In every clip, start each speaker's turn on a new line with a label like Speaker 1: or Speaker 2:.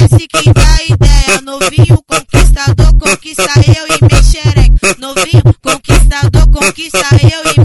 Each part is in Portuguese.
Speaker 1: conhece quem
Speaker 2: dá ideia. Novinho conquistador, conquista
Speaker 1: eu e mexereca. Novinho conquistador, conquista eu e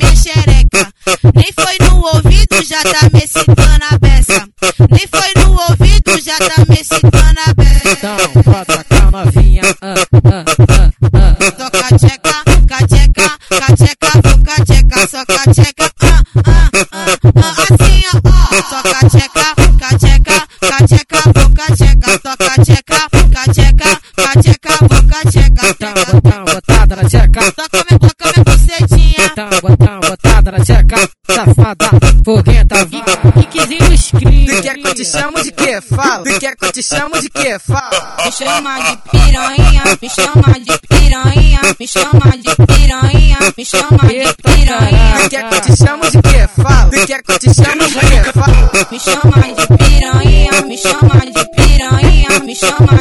Speaker 1: screen.
Speaker 3: Tu quer que eu te chamo de quê? Fala. Tu quer que eu te chamo de quê? Fala.
Speaker 2: Me chama de piranha, me chama de piranha, me chama de piranha, me chama de
Speaker 3: Tu
Speaker 2: piranha.
Speaker 3: quer que eu te chamo de quê? Fala. Tu quer que eu te chamo de quê? Fala.
Speaker 2: Me chama de piranha, me chama de piranha, me chama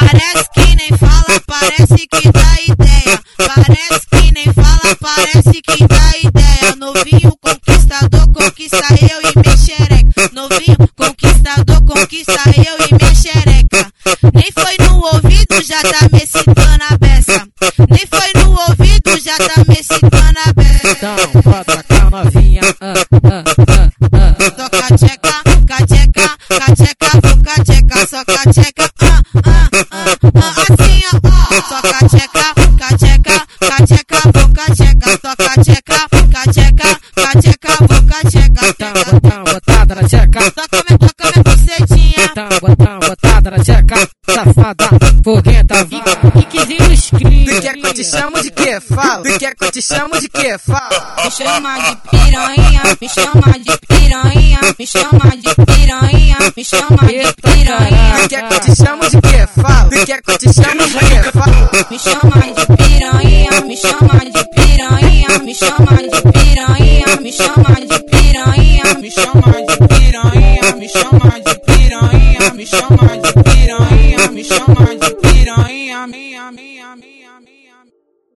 Speaker 2: Parece que nem fala, parece que dá ideia. Parece que nem fala, parece que dá ideia. Novinho conquistador, conquista eu cateca, cateca, cateca, vou cateca, só cateca, ah, ah, ah, ah, assim, ó, ó. Só cateca, cateca, cateca, vou cateca, só cateca, cateca, cateca, vou cateca.
Speaker 1: Tá, botão, botada na checa.
Speaker 2: Toca minha, toca minha bucetinha.
Speaker 1: Botão, botão, botada na checa. Safada foguenta, piquezinho screen.
Speaker 3: Tu quer que eu te chamo de quê? Fala. Tu quer que eu te chamo de quê? Fala.
Speaker 2: me chama de piranha, me chama de piranha, me chama de piranha, me chama de piranha.
Speaker 3: Tu quer que eu te chamo de quê? Fala. Tu quer que eu te chamo de quê? Fala.
Speaker 2: Me chama de piranha, me chama de piranha, me chama de piranha, me chama de piranha.
Speaker 4: Me chama de piranha, me chama de piranha, me chama de